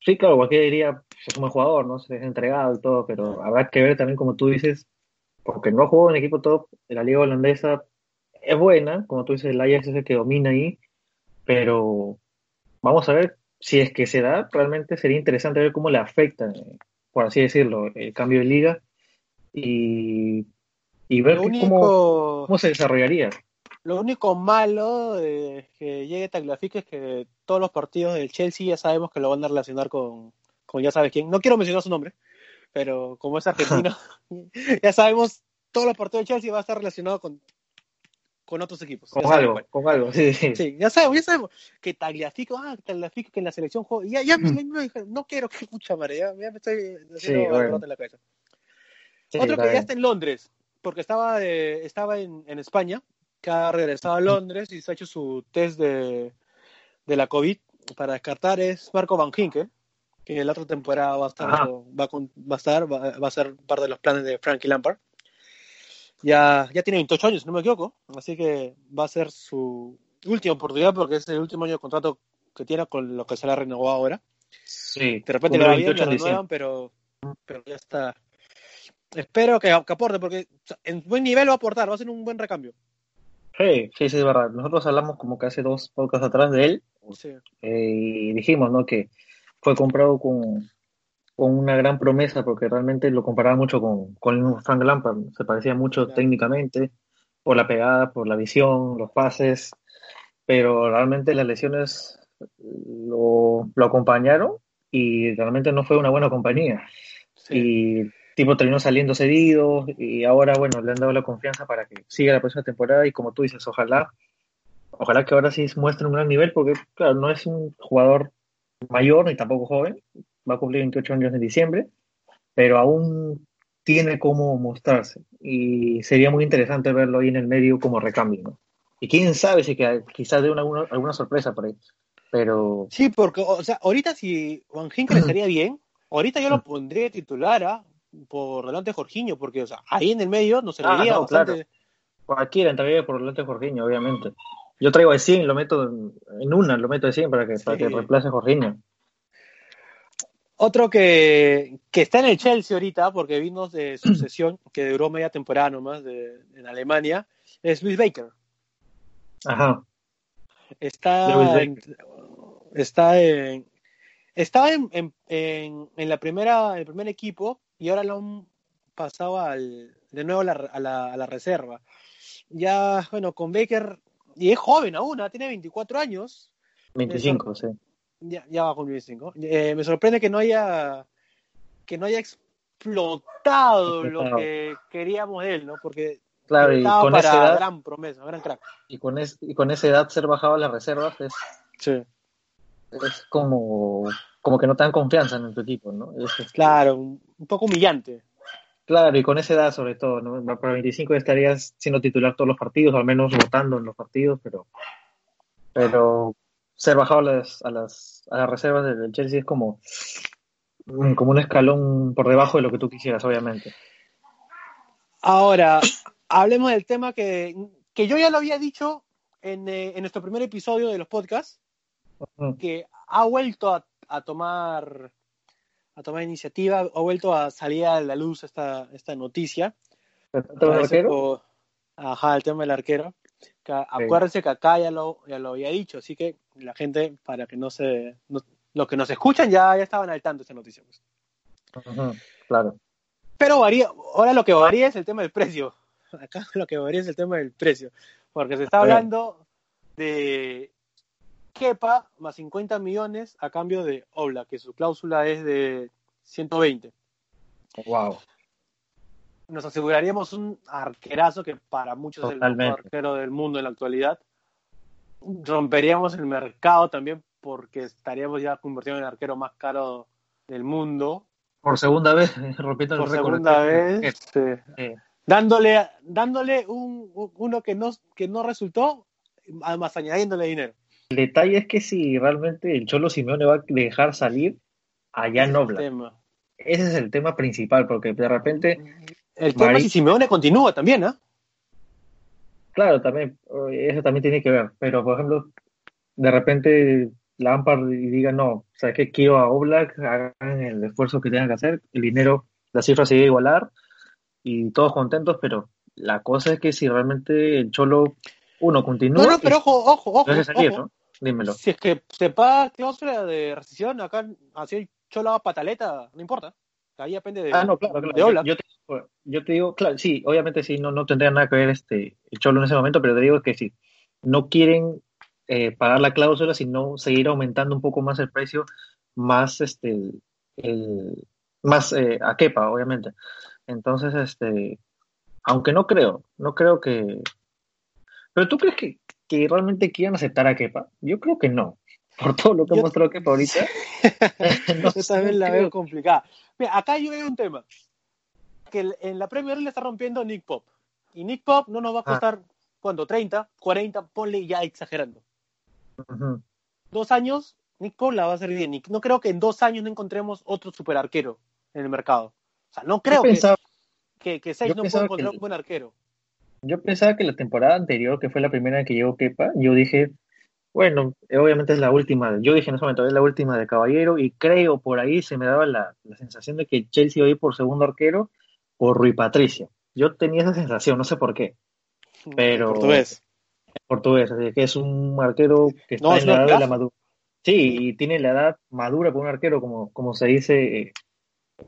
sí, claro, cualquiera diría, "Pues, es un buen jugador, ¿no? Se ha entregado y todo, pero habrá que ver también, como tú dices, porque no jugó en equipo top, la liga holandesa es buena, como tú dices, el Ajax es el que domina ahí, pero vamos a ver si es que se da, realmente sería interesante ver cómo le afecta, por así decirlo, el cambio de liga y, y ver único, cómo, cómo se desarrollaría. Lo único malo de que llegue Tagliafico es que todos los partidos del Chelsea ya sabemos que lo van a relacionar con, con ya sabes quién. No quiero mencionar su nombre, pero como es argentino, ya sabemos todos los partidos del Chelsea va a estar relacionado con, con otros equipos. Con algo, cuál. con algo, sí, sí. Sí, ya sabemos, ya sabemos que Tagliafico, ah, Tagliafico que en la selección juega. Ya, ya me, me dijeron, no quiero que escucha madre, ya, ya me estoy haciendo Sí, bueno. en la cabeza. Otro que ya está en Londres, porque estaba, de- estaba en, en España, que ha regresado a Londres y se ha hecho su test de, de la COVID para descartar es Marco Van Ginkel, que la otra temporada va a estar, va con- va a estar, va, va a ser parte de los planes de Frankie Lampard. Ya, ya tiene 28 años, si no me equivoco, así que va a ser su última oportunidad porque es el último año de contrato que tiene con lo que se le ha renovado ahora. Sí, De repente le va bien, 28 le en diciembre. renuevan, pero, pero ya está. Espero que, que aporte, porque en buen nivel va a aportar, va a ser un buen recambio. Sí, sí, sí, es verdad. Nosotros hablamos como que hace dos podcasts atrás de él Sí. eh, y dijimos, ¿no? Que fue comprado con, con una gran promesa porque realmente lo comparaba mucho con, con Frank Lampard. Se parecía mucho Claro. técnicamente por la pegada, por la visión, los pases, pero realmente las lesiones lo, lo acompañaron y realmente no fue una buena compañía. Sí. Y tipo terminó saliendo cedido y ahora, bueno, le han dado la confianza para que siga la próxima temporada y como tú dices, ojalá, ojalá que ahora sí muestre un gran nivel porque, claro, no es un jugador mayor ni tampoco joven, va a cumplir 28 años en diciembre, pero aún tiene cómo mostrarse y sería muy interesante verlo ahí en el medio como recambio, ¿no? Y quién sabe si que, quizás dé una, alguna, alguna sorpresa por ahí, pero Sí, porque, o sea, ahorita si Van Ginkel estaría bien, ahorita yo lo pondría de titular ¿ah? Por delante de Jorginho, porque, o sea, ahí en el medio nos Ah, serviría no, bastante. claro. cualquiera entraría por delante de Jorginho, obviamente. Yo traigo de 100 y lo meto en, una, lo meto de 100 para que, para Sí. que reemplace a Jorginho. Otro que, que está en el Chelsea ahorita, porque vino de sucesión, que duró media temporada nomás de, en Alemania, es Luis Baker. Ajá. Está Lewis en, está en estaba en, en, en, en la primera el primer equipo y ahora lo han pasado al, de nuevo a la, a, la, a la reserva. Ya bueno con Baker y es joven aún ¿ah? tiene 24 años. 25, sí. ya, ya va con 25 eh, me sorprende que no haya que no haya explotado, lo que queríamos de él no porque Claro, y estaba con para esa edad, gran promesa gran crack. y con, es- y con esa edad ser bajado a las reservas es, sí. es como, como que no te dan confianza en tu equipo, ¿no? Es, claro, un, poco humillante. Claro, y con esa edad sobre todo, ¿no? Para 25 estarías siendo titular todos los partidos, al menos votando en los partidos, pero, pero ser bajado a las, a las, a las reservas del Chelsea es como, como un escalón por debajo de lo que tú quisieras, obviamente. Ahora, hablemos del tema que, que yo ya lo había dicho en, eh, en nuestro primer episodio de los podcasts, que ha vuelto a, a, tomar a tomar iniciativa, ha vuelto a salir a la luz esta, esta noticia. ¿El tema del arquero? ajá, el tema del arquero. Acuérdense que acá ya lo, ya lo había dicho, así que la gente, para que no se... los que nos escuchan ya, ya estaban al tanto de esta noticia. Pues. claro. Pero varía, ahora lo que varía es el tema del precio. Acá lo que varía es el tema del precio. Porque se está hablando de Kepa más 50 millones a cambio de Obla, que su cláusula es de 120. Wow. Nos aseguraríamos un arquerazo que para muchos es el mejor arquero del mundo en la actualidad. Romperíamos el mercado también porque estaríamos ya convirtiendo en el arquero más caro del mundo. Por segunda vez, rompiendo el Por segunda vez. Dándole, dándole un, uno que no, que no resultó, además añadiéndole dinero. El detalle es que si realmente el Cholo Simeone va a dejar salir allá no Ese es el tema principal, porque de repente. El tema es si Simeone continúa también, ¿ah? Claro, también, eso también tiene que ver. Pero, por ejemplo, de repente Lampard diga, no, o sea, que quiero a Oblak, hagan el esfuerzo que tengan que hacer, el dinero, la cifra se a igualar y todos contentos, pero la cosa es que si realmente el Cholo, uno, continúa... No, no, pero ojo, ojo, ojo. Salir, ¿no? Dímelo. Si es que se paga cláusula de rescisión, acá así el Cholo pataleta, no importa. Ahí depende de, ah, no, claro, claro. Yo, te, yo, te, digo, claro, sí, obviamente sí, no, no tendría nada que ver este el Cholo en ese momento, pero te digo que sí, no quieren eh, pagar la cláusula, sino seguir aumentando un poco más el precio, más este el, más eh, a quepa, obviamente. Entonces, este, aunque no creo, no creo que. Pero tú crees que, que realmente quieran aceptar a Kepa? Yo creo que no. Por todo lo que ha mostrado Kepa ahorita. no yo también la veo complicada. Mira, acá yo veo un tema. Que en la Premier le está rompiendo Nick Pop. Y Nick Pop no nos va a ah. costar, ¿cuánto? ¿30? ¿40? Ponle ya exagerando. Dos años, Nick Paul la va a hacer bien. No creo que en dos años no encontremos otro super arquero en el mercado. O sea, no creo que, que, que Seis no pueda encontrar un buen arquero. Yo pensaba que la temporada anterior, que fue la primera en que llegó Kepa, yo dije, bueno, obviamente es la última, yo dije en ese momento, es la última de Caballero, y creo por ahí se me daba la, sensación de que Chelsea iba a ir por segundo arquero por Rui Patricio. Yo tenía esa sensación, no sé por qué. Pero. Portugués portugués, así que es un arquero que está en la edad de la madura. Sí, y tiene la edad madura para un arquero, como, como se dice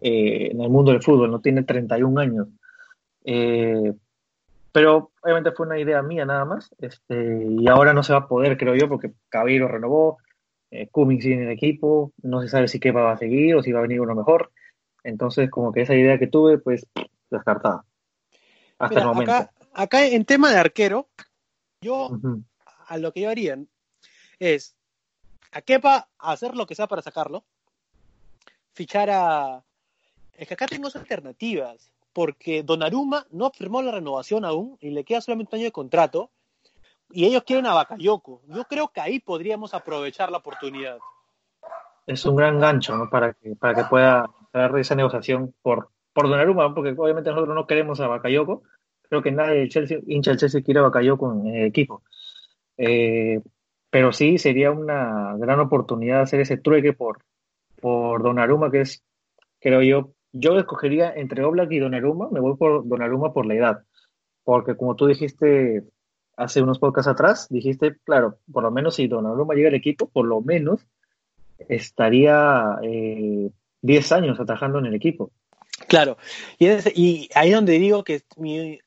eh, en el mundo del fútbol, no tiene 31 años. Eh, pero obviamente fue una idea mía nada más, este, y ahora no se va a poder, creo yo, porque Caballero renovó, eh, Cummings sigue en el equipo, no se sabe si Kepa va a seguir o si va a venir uno mejor. Entonces, como que esa idea que tuve, pues, descartada. Hasta el momento. Acá, acá en tema de arquero, yo, a lo que yo haría es a Kepa hacer lo que sea para sacarlo, fichar a. Es que acá tengo alternativas, porque Donnarumma no firmó la renovación aún y le queda solamente un año de contrato, y ellos quieren a Bakayoko. Yo creo que ahí podríamos aprovechar la oportunidad. Es un gran gancho, ¿no? Para que, para que pueda hacer esa negociación por, por Donnarumma, porque obviamente nosotros no queremos a Bakayoko, creo que nadie del Chelsea, hincha del Chelsea quiere a con el equipo. Eh, pero sí sería una gran oportunidad hacer ese trueque por, por Donnarumma, que es, creo yo, yo escogería entre Oblak y Donnarumma, me voy por Donnarumma por la edad, porque como tú dijiste hace unos podcasts atrás, dijiste, claro, por lo menos si Donnarumma llega al equipo, por lo menos estaría eh, 10 años atajando en el equipo. Claro, y, y ahí es donde digo que mi,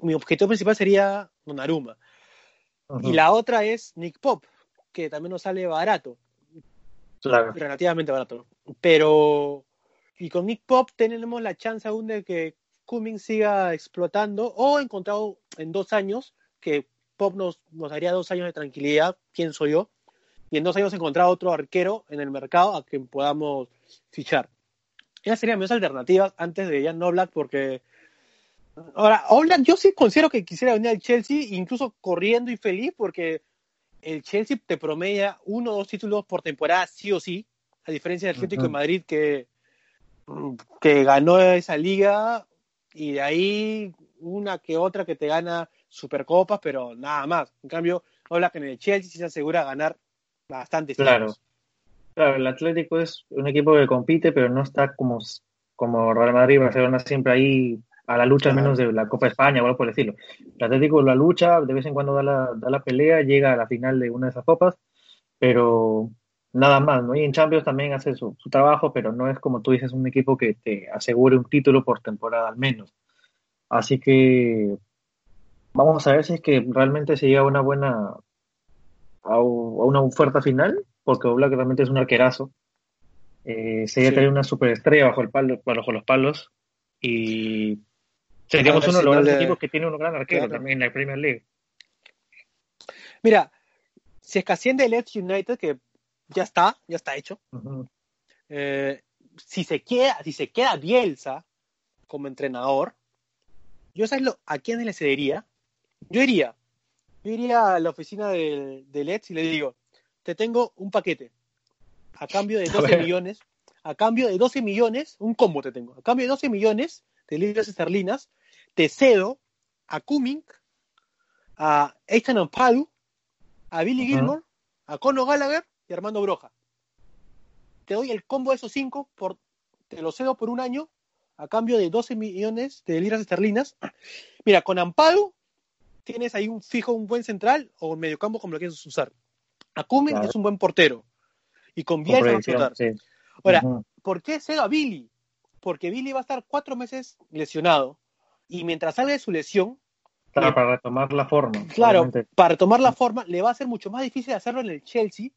mi objetivo principal sería Donnarumma. Y la otra es Nick Pop, que también nos sale barato. Relativamente barato. Pero, y con Nick Pop tenemos la chance aún de que Cummings siga explotando o encontrado en dos años, que Pop nos, nos daría dos años de tranquilidad, pienso yo, y en dos años encontrar otro arquero en el mercado a quien podamos fichar. Esas serían mis alternativas antes de Jan Oblak porque ahora Oblak yo sí considero que quisiera venir al Chelsea incluso corriendo y feliz porque el Chelsea te promedia uno o dos títulos por temporada sí o sí, a diferencia del Atlético de Madrid que, que ganó esa liga y de ahí una que otra que te gana Supercopas, pero nada más. En cambio, Oblak en el Chelsea se asegura ganar bastante. Claro. Claro, el Atlético es un equipo que compite, pero no está como, como Real Madrid y Barcelona siempre ahí a la lucha, al menos de la Copa España o algo por decirlo. El Atlético la lucha, de vez en cuando da la, da la pelea, llega a la final de una de esas copas, pero nada más, ¿no? Y en Champions también hace su, su, trabajo, pero no es como tú dices, un equipo que te asegure un título por temporada al menos. Así que vamos a ver si es que realmente se llega a una buena, a, una oferta final, porque Oblak realmente es un arquerazo. Eh, sería sí. tener una superestrella bajo el palo, bajo los palos y seríamos uno de los grandes equipos que tiene un gran arquero claro. también en la Premier League. Mira, si es que asciende el Leeds United, que ya está, ya está hecho. Uh -huh. eh, si se queda, si se queda Bielsa como entrenador, yo sabes lo, a quién le cedería. Yo iría, yo iría a la oficina del de Leeds y le digo, te tengo un paquete a cambio de 12 millones, a cambio de 12 millones, un combo te tengo, a cambio de 12 millones de libras esterlinas, te cedo a Cumming, a Ethan Ampadu, a Billy uh -huh. Gilmore, a Conor Gallagher y Armando Broja. Te doy el combo de esos cinco, por, te lo cedo por un año a cambio de 12 millones de libras esterlinas. Mira, con Ampadu tienes ahí un fijo, un buen central o un mediocampo como lo quieres usar. Claro. es un buen portero. Y con Bielsa va a explotar. Sí. Ahora, uh -huh. ¿por qué cedo a Billy? Porque Billy va a estar cuatro meses lesionado. Y mientras salga de su lesión. Claro, le, para retomar la forma. Claro, obviamente. para retomar la forma, le va a ser mucho más difícil hacerlo en el Chelsea.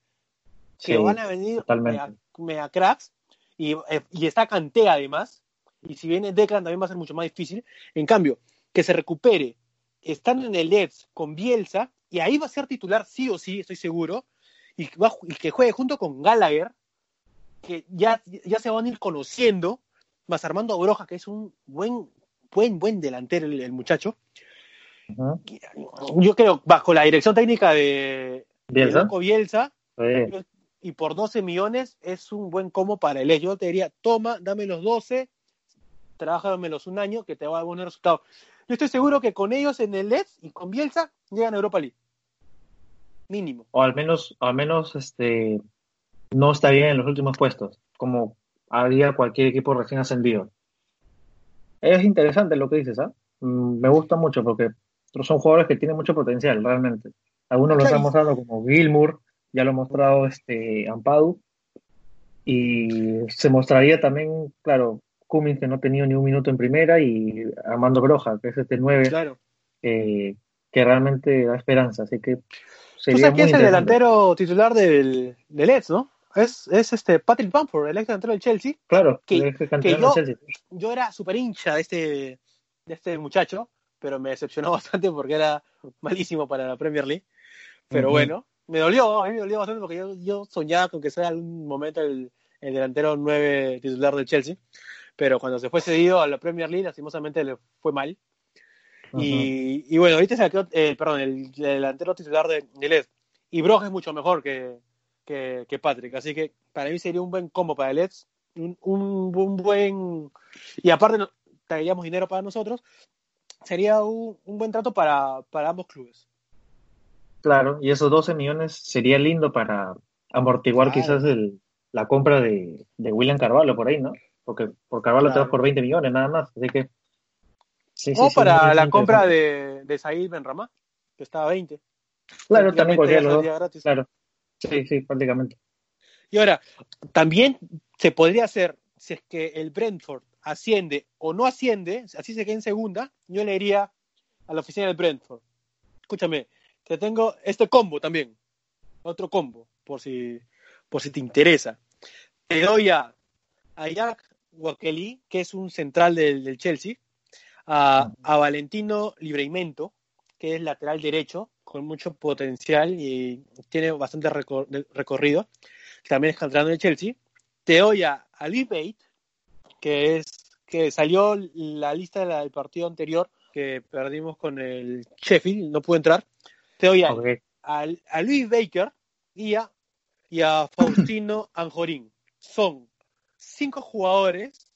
Que van a venir mega, mega, cracks. Y, eh, y está Canté además. Y si viene Declan también va a ser mucho más difícil. En cambio, que se recupere, están en el Leeds con Bielsa, y ahí va a ser titular sí o sí, estoy seguro, y, va, y que juegue junto con Gallagher, que ya, ya se van a ir conociendo, más Armando Broja, que es un buen, buen, buen delantero el, el muchacho. Uh -huh. Yo creo, bajo la dirección técnica de Bielsa, de Bielsa sí. Y por 12 millones es un buen como para el Yo te diría, toma, dame los 12, trabájamelos un año, que te va a dar buenos resultados. Yo estoy seguro que con ellos en el Leeds y con Bielsa llegan a Europa League. Mínimo. O al menos, al menos este no estaría en los últimos puestos, como haría cualquier equipo recién ascendido. Es interesante lo que dices, ¿ah? ¿eh? Me gusta mucho porque son jugadores que tienen mucho potencial, realmente. Algunos los han mostrado como Gilmour, ya lo ha mostrado este Ampadu, y se mostraría también, claro, Cummings, que no ha tenido ni un minuto en primera, y Armando Broja, que es este 9, claro. eh, que realmente da esperanza. Así que sería ¿Tú sabes quién es el delantero titular del, del Leeds, no? Es, es este Patrick Bamford, el ex delantero del Chelsea. Claro, que, que yo, Chelsea. yo era súper hincha de este, de este muchacho, pero me decepcionó bastante porque era malísimo para la Premier League. Pero uh -huh. bueno, me dolió, a mí me dolió bastante porque yo, yo soñaba con que sea algún momento el, el delantero 9 titular del Chelsea pero cuando se fue cedido a la Premier League, lastimosamente le fue mal. Uh -huh. y, y, bueno, ahorita se quedó, eh, perdón, el, el, delantero titular de, de Led. Y Broja es mucho mejor que, que, que, Patrick, así que para mí sería un buen combo para el un, un, un, buen... Y aparte, traeríamos dinero para nosotros, sería un, un buen trato para, para, ambos clubes. Claro, y esos 12 millones sería lindo para amortiguar claro. quizás el, la compra de, de William Carvalho por ahí, ¿no? porque por Carvalho claro. te vas por 20 millones nada más, así que... Sí, o sí, para la compra de, de Said Benramá, que estaba a 20. Claro, también cualquiera los dos. Gratis. Claro, sí, sí, prácticamente. Y ahora, también se podría hacer, si es que el Brentford asciende o no asciende, así se queda en segunda, yo le iría a la oficina del Brentford. Escúchame, te tengo este combo también, otro combo, por si, por si te interesa. Te doy a, a Jack Wakeli, que es un central del, del Chelsea, a, a, Valentino Libreimento, que es lateral derecho, con mucho potencial y tiene bastante recor recorrido. También es canterano de Chelsea. Te doy a, a Lee Bate, que es que salió la lista del partido anterior que perdimos con el Sheffield, no pudo entrar. Te doy a, Ok. a, a Luis Baker y a, y a Faustino Anjorín. Son cinco jugadores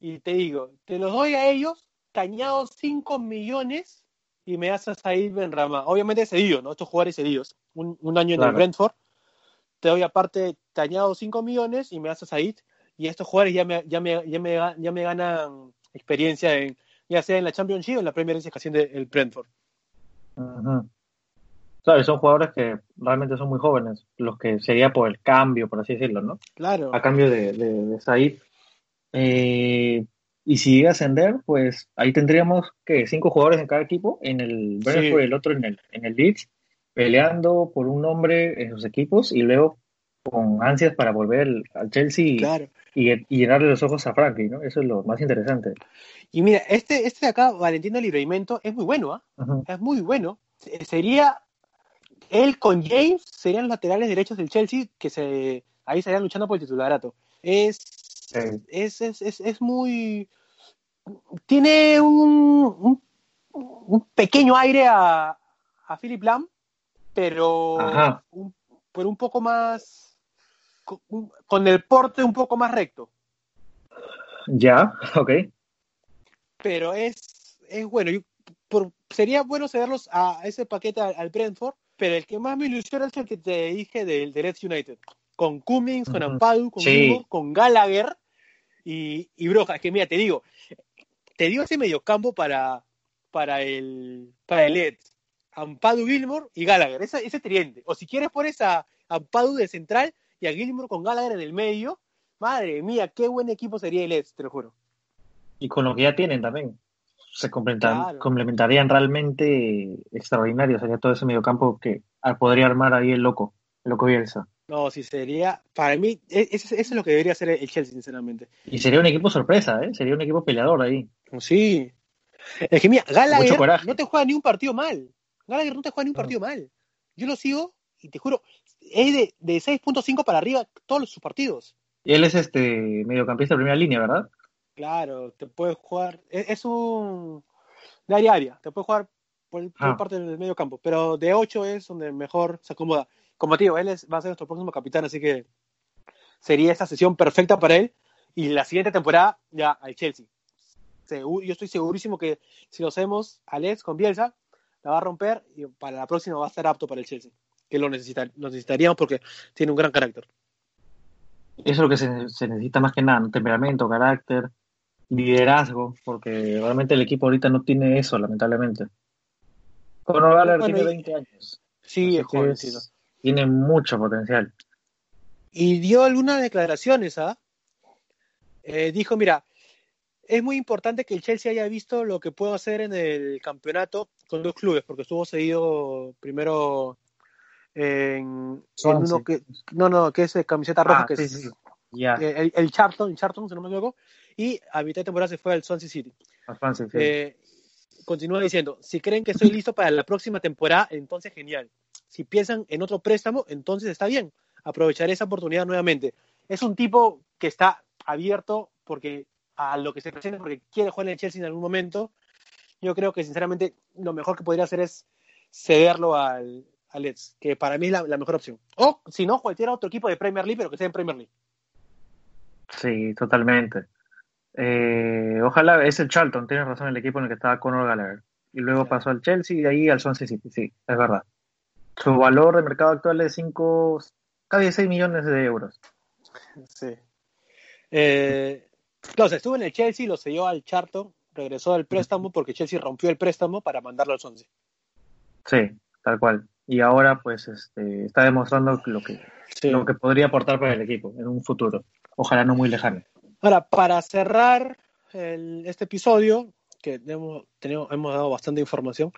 y te digo, te los doy a ellos, tañados 5 millones y me haces ahí Benrama. Obviamente cedido, ¿no? Estos jugadores cedidos. Un, un año en el Claro. Brentford. Te doy aparte tañados 5 millones y me haces ahí. Y estos jugadores ya me, ya me, ya me, ya me ganan experiencia en, ya sea en la Championship o en la Premier League ocasión del Brentford. Ujú. Claro, y son jugadores que realmente son muy jóvenes, los que sería por el cambio, por así decirlo, ¿no? Claro. A cambio de, de, de Said. Eh, y si llega a ascender, pues ahí tendríamos que cinco jugadores en cada equipo, en el Brentford y el otro en el, en el Leeds, peleando por un nombre en sus equipos y luego con ansias para volver al- Chelsea Claro. y, y llenarle los ojos a Frankie, ¿no? Eso es lo más interesante. Y mira, este, este de acá, Valentino Libreimento, es muy bueno, ¿ah? Ujú. Es muy bueno. Se- Sería él con James, serían los laterales derechos del Chelsea, que se ahí estarían luchando por el titularato. Es, Sí. es, es, es, es muy. Tiene un, un, un pequeño aire a, a Philip Lam, pero Ajá. un, pero un poco más. Con, un- con el porte un poco más recto. Ya, ok. pero es, es bueno. Yo- por- sería bueno cederlos a ese paquete al, al Brentford, pero el que más me ilusiona es el que te dije del, Leeds United. Con Cummings, con. Ampadu, con Sí. Con Gallagher y, y Broja. Es que mira, te digo, te digo ese mediocampo para, para el para el. Ampadu, Gilmour y Gallagher. Ese, ese tridente. O si quieres pones a Ampadu de central y a Gilmour con Gallagher en el medio. Madre mía, qué buen equipo sería el Leeds, te lo juro. Y con lo que ya tienen también. Se Claro. complementarían realmente extraordinario. Sería todo ese mediocampo que podría armar ahí el loco, el loco Bielsa. No, sí sería, para mí, e- ese es lo que debería ser el Chelsea, sinceramente. Y sería un equipo sorpresa, ¿eh? Sería un equipo peleador ahí. Sí. Es que mira, Gallagher no te juega ni un partido mal. Gallagher no te juega ni un No. partido mal. Yo lo sigo y te juro, es de, de 6.5 para arriba todos sus partidos. Y él es este mediocampista de primera línea, ¿verdad? Claro, te puede jugar, es, es un de área a área, te puede jugar por, por Ah. parte del medio campo, pero de 8 es donde mejor se acomoda. Como te digo, él es- va a ser nuestro próximo capitán, así que sería esta sesión perfecta para él. Y la siguiente temporada ya al Chelsea. Segu- yo estoy segurísimo que si lo hacemos Alex con Bielsa, la va a romper y para la próxima va a estar apto para el Chelsea. Que lo, necesita- lo necesitaríamos porque tiene un gran carácter. Eso es lo que se, se necesita más que nada, temperamento, carácter, liderazgo, porque realmente el equipo ahorita no tiene eso, lamentablemente. Conor Gallagher Bueno, tiene y- 20 años. Sí, es es- tiene mucho potencial. y dio algunas declaraciones, ¿ah? Eh, dijo, mira, es muy importante que el Chelsea haya visto lo que puedo hacer en el campeonato con dos clubes, porque estuvo seguido primero en, uno que, no, no, que es camiseta roja, Ah, que sí, es sí. El, el Charlton, el Charlton, si no me equivoco, y a mitad de temporada se fue al Swansea City. sí. Eh, continúa diciendo, si creen que estoy listo para la próxima temporada, entonces genial. Si piensan en otro préstamo, entonces está bien. Aprovecharé esa oportunidad nuevamente. Es un tipo que está abierto porque a lo que se presenta, porque quiere jugar en el Chelsea en algún momento. Yo creo que sinceramente lo mejor que podría hacer es cederlo al, al Leeds, que para mí es la, la mejor opción. O si no, cualquier otro equipo de Premier League, pero que sea en Premier League. Sí, totalmente. Eh, ojalá, es el Charlton, tienes razón, el equipo en el que estaba Conor Gallagher. Y luego pasó al Chelsea y de ahí al Swansea City, sí, es verdad. Su valor de mercado actual es 5, casi 6 millones de euros. Sí. Eh, o sea, estuvo en el Chelsea, lo selló al Charlton, regresó del préstamo porque Chelsea rompió el préstamo para mandarlo al Swansea. Sí, tal cual. Y ahora pues este, está demostrando lo que, Sí. lo que podría aportar para el equipo en un futuro. Ojalá no muy lejano. Ahora, para cerrar el- este episodio, que hemos, tenemos- hemos dado bastante información,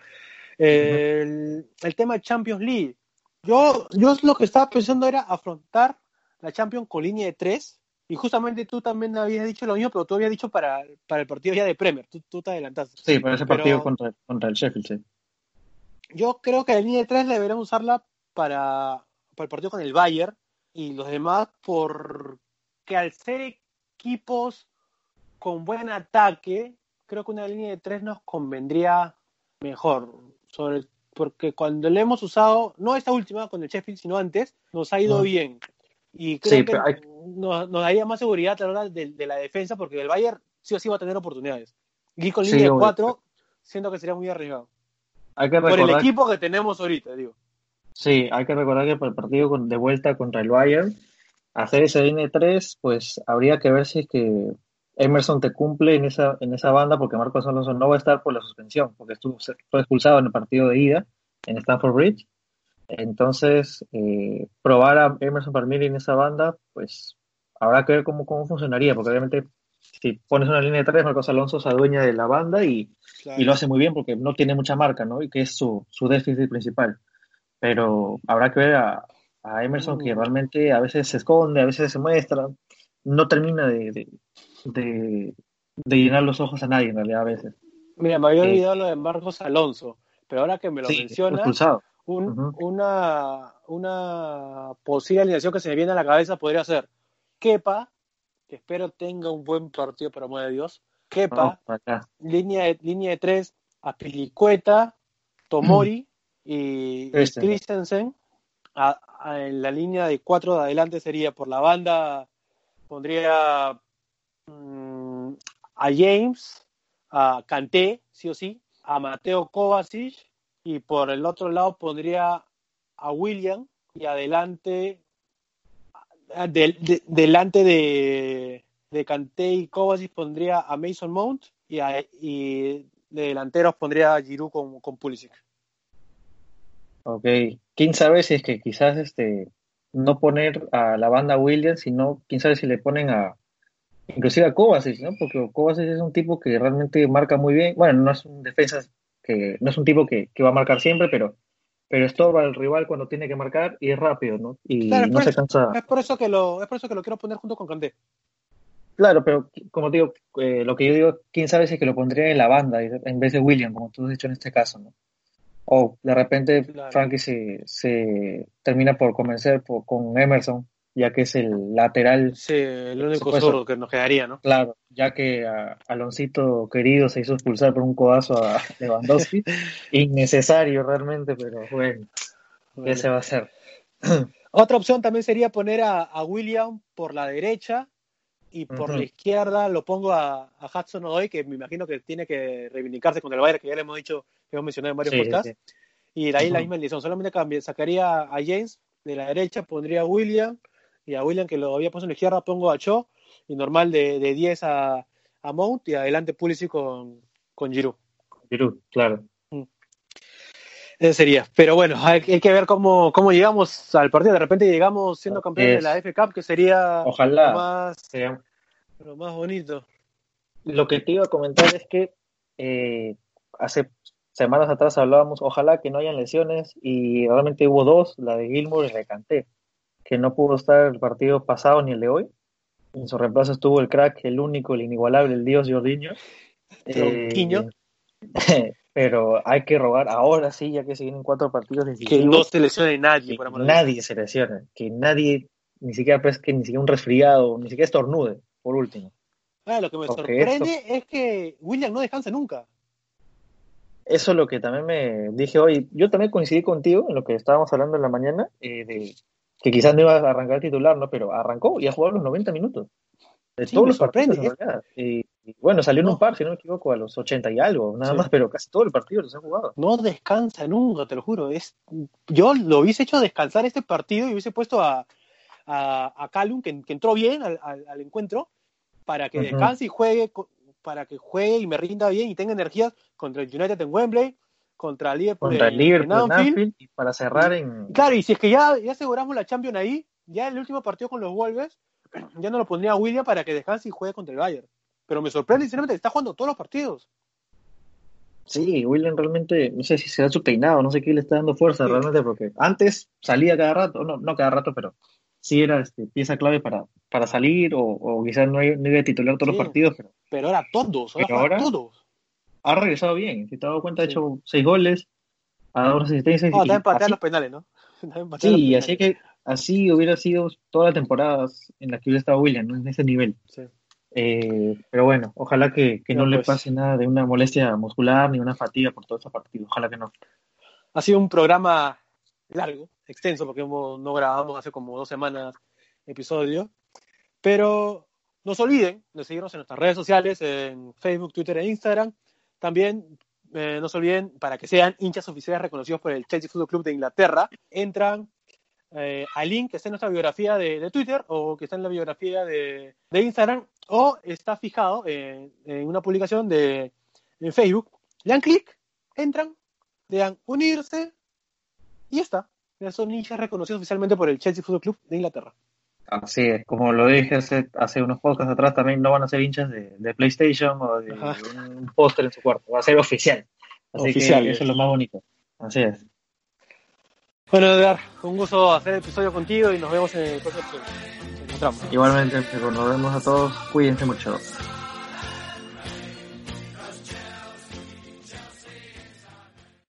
el, el tema de Champions League. Yo, yo lo que estaba pensando era afrontar la Champions con línea de tres, y justamente tú también habías dicho lo mismo, pero tú habías dicho para, para el partido ya de Premier, tú, tú te adelantaste. Sí, por ese Pero- partido contra, contra el Sheffield, sí. Yo creo que la línea de tres deberían usarla para, para el partido con el Bayern y los demás porque al ser equipos con buen ataque, creo que una línea de tres nos convendría mejor. Sobre, porque cuando le hemos usado, no esta última con el Sheffield, sino antes, nos ha ido bien. Y creo Sí, que hay- nos, nos daría más seguridad a la hora de, de la defensa, porque el Bayern sí o sí va a tener oportunidades. Y con Sí, línea de obvio. cuatro, siento que sería muy arriesgado. Hay que Por el equipo que tenemos ahorita, digo. sí, hay que recordar que para el partido de vuelta contra el Bayern, hacer ese línea de tres, pues habría que ver si es que Emerson te cumple en esa, en esa banda, porque Marcos Alonso no va a estar por la suspensión, porque estuvo, fue expulsado en el partido de ida en Stamford Bridge. Entonces, eh, probar a Emerson Palmieri en esa banda, pues habrá que ver cómo, cómo funcionaría, porque obviamente si pones una línea de tres, Marcos Alonso se adueña de la banda y, y lo hace muy bien porque no tiene mucha marca, ¿no? Y que es su, su déficit principal. Pero habrá que ver a, a Emerson que Mm. realmente a veces se esconde, a veces se muestra, no termina de, de, de- de llenar los ojos a nadie en realidad a veces. Mira, me había olvidado lo de Marcos Alonso, pero ahora que me lo Sí, mencionas, un- una, una posible alineación que se me viene a la cabeza podría ser Kepa, que espero tenga un buen partido por amor de Dios. Kepa, para acá. línea de, línea de tres, Apilicueta, Tomori y, y Christensen. A- en la línea de cuatro de adelante sería por la banda, pondría mm, a James, a Kanté, sí o sí, a Mateo Kovacic y por el otro lado pondría a William y adelante de- delante de, de Kanté y Kovacic pondría a Mason Mount y, a- y de delanteros pondría a Giroud con, con Pulisic. Ok. ¿Quién sabe si es que quizás este no poner a la banda Williams, sino quién sabe si le ponen a inclusive a Kovacic, ¿no? Porque Kovacic es un tipo que realmente marca muy bien. Bueno, no es un defensa que no es un tipo que, que va a marcar siempre, pero pero estorba al rival cuando tiene que marcar y es rápido, ¿no? Y Claro, no por se eso- cansa. Es por eso que lo, es por eso que lo quiero poner junto con Kanté. Claro, pero como te digo, eh, lo que yo digo, quién sabe si es que lo pondría en la banda en vez de William, como tú has dicho en este caso, ¿no? O de repente Claro. Frankie se, se termina por convencer por- con Emerson, ya que es el lateral, Sí, el único que nos quedaría, ¿no? claro, ya que a Aloncito querido se hizo expulsar por un codazo a Lewandowski, innecesario realmente, pero bueno, ¿qué se va a hacer? Otra opción también sería poner a, a William por la derecha y por la izquierda lo pongo a, a Hudson Odoi, que me imagino que tiene que reivindicarse con el Bayern, que ya le hemos dicho, que hemos mencionado en varios Sí, podcasts. sí. Y de ahí la misma elección. Solamente cambia, sacaría a James de la derecha, pondría a William, y a William, que lo había puesto en la izquierda, pongo a Cho, y normal de, de 10 a, a Mount, y adelante Pulisic con, con Giroud. Giroud, claro. Ese sería. Pero bueno, hay, hay que ver cómo, cómo llegamos al partido. De repente llegamos siendo campeones de la F Cup, que sería Ojalá. lo más, lo más bonito. Lo que te iba a comentar es que eh, hace semanas atrás hablábamos, ojalá que no hayan lesiones, y realmente hubo dos, la de Gilmour y la de Kanté, que no pudo estar el partido pasado ni el de hoy. En su reemplazo estuvo el crack, el único, el inigualable, el dios Jordiño. Tronquiño. pero hay que rogar ahora sí, ya que se vienen cuatro partidos Que no se lesione nadie, que nadie se lesione, que nadie, ni siquiera pesque, ni siquiera un resfriado, ni siquiera estornude, por último. Ah, lo que me Porque sorprende es que William no descansa nunca. Eso es lo que también me dije hoy. Yo también coincidí contigo en lo que estábamos hablando en la mañana, eh, de que quizás no iba a arrancar titular, ¿no? Pero arrancó y ha jugado los 90 minutos. De Sí, todos me los partidos, sorprende. Y, y bueno, salió en No. un par, si no me equivoco, a los 80 y algo, nada Sí. más, pero casi todo el partido los ha jugado. No descansa nunca, te lo juro. Es, yo lo hubiese hecho descansar este partido y hubiese puesto a, a, a Callum, que, que entró bien al, al- al encuentro, para que descanse y juegue, para que juegue y me rinda bien y tenga energías contra el United en Wembley, contra el Liverpool, Contra en, el Liverpool, en en Anfield. Anfield, y para cerrar en... Claro, y si es que ya, ya aseguramos la Champions ahí, ya el último partido con los Wolves, ya no lo pondría a William para que descanse y juegue contra el Bayern. Pero me sorprende, sinceramente, está jugando todos los partidos. Sí, William realmente, no sé si será su peinado, no sé qué le está dando fuerza Sí. realmente, porque antes salía cada rato, no, no cada rato, pero sí era este, pieza clave para, para salir, o, o quizás no, iba- no iba a titular todos Sí. los partidos, pero Pero ahora todos, ahora Pero juegan ahora- todos. ha regresado bien. Si te has dado cuenta, ha hecho seis goles, ha dado unas asistencias. No, también patea así- los penales, ¿no? Sí, y así que así hubiera sido todas las temporadas en las que hubiera estado William, ¿no? en ese nivel. Sí. Eh, pero bueno, ojalá que, que no le pues. pase nada de una molestia muscular ni una fatiga por todos esos partidos. Ojalá que no. Ha sido un programa largo, extenso, porque no grabamos hace como dos semanas episodio. Pero no se olviden de seguirnos en nuestras redes sociales, en Facebook, Twitter e Instagram. También eh, no se olviden, para que sean hinchas oficiales reconocidos por el Chelsea Football Club de Inglaterra, entran eh, al link que está en nuestra biografía de, de Twitter o que está en la biografía de, de Instagram o está fijado en, en una publicación de en Facebook. Le dan clic, entran, le dan unirse y ya está. Ya son hinchas reconocidos oficialmente por el Chelsea Football Club de Inglaterra. Así es, como lo dije hace, hace unos podcasts atrás, también no van a ser hinchas de, de PlayStation o de Ajá. un póster en su cuarto, va a ser oficial. Así Oficial, que eso es lo más bonito. Así es. Bueno, Edgar, un gusto hacer el episodio contigo y nos vemos en el próximo episodio. Nos encontramos. Igualmente, nos vemos a todos. Cuídense mucho.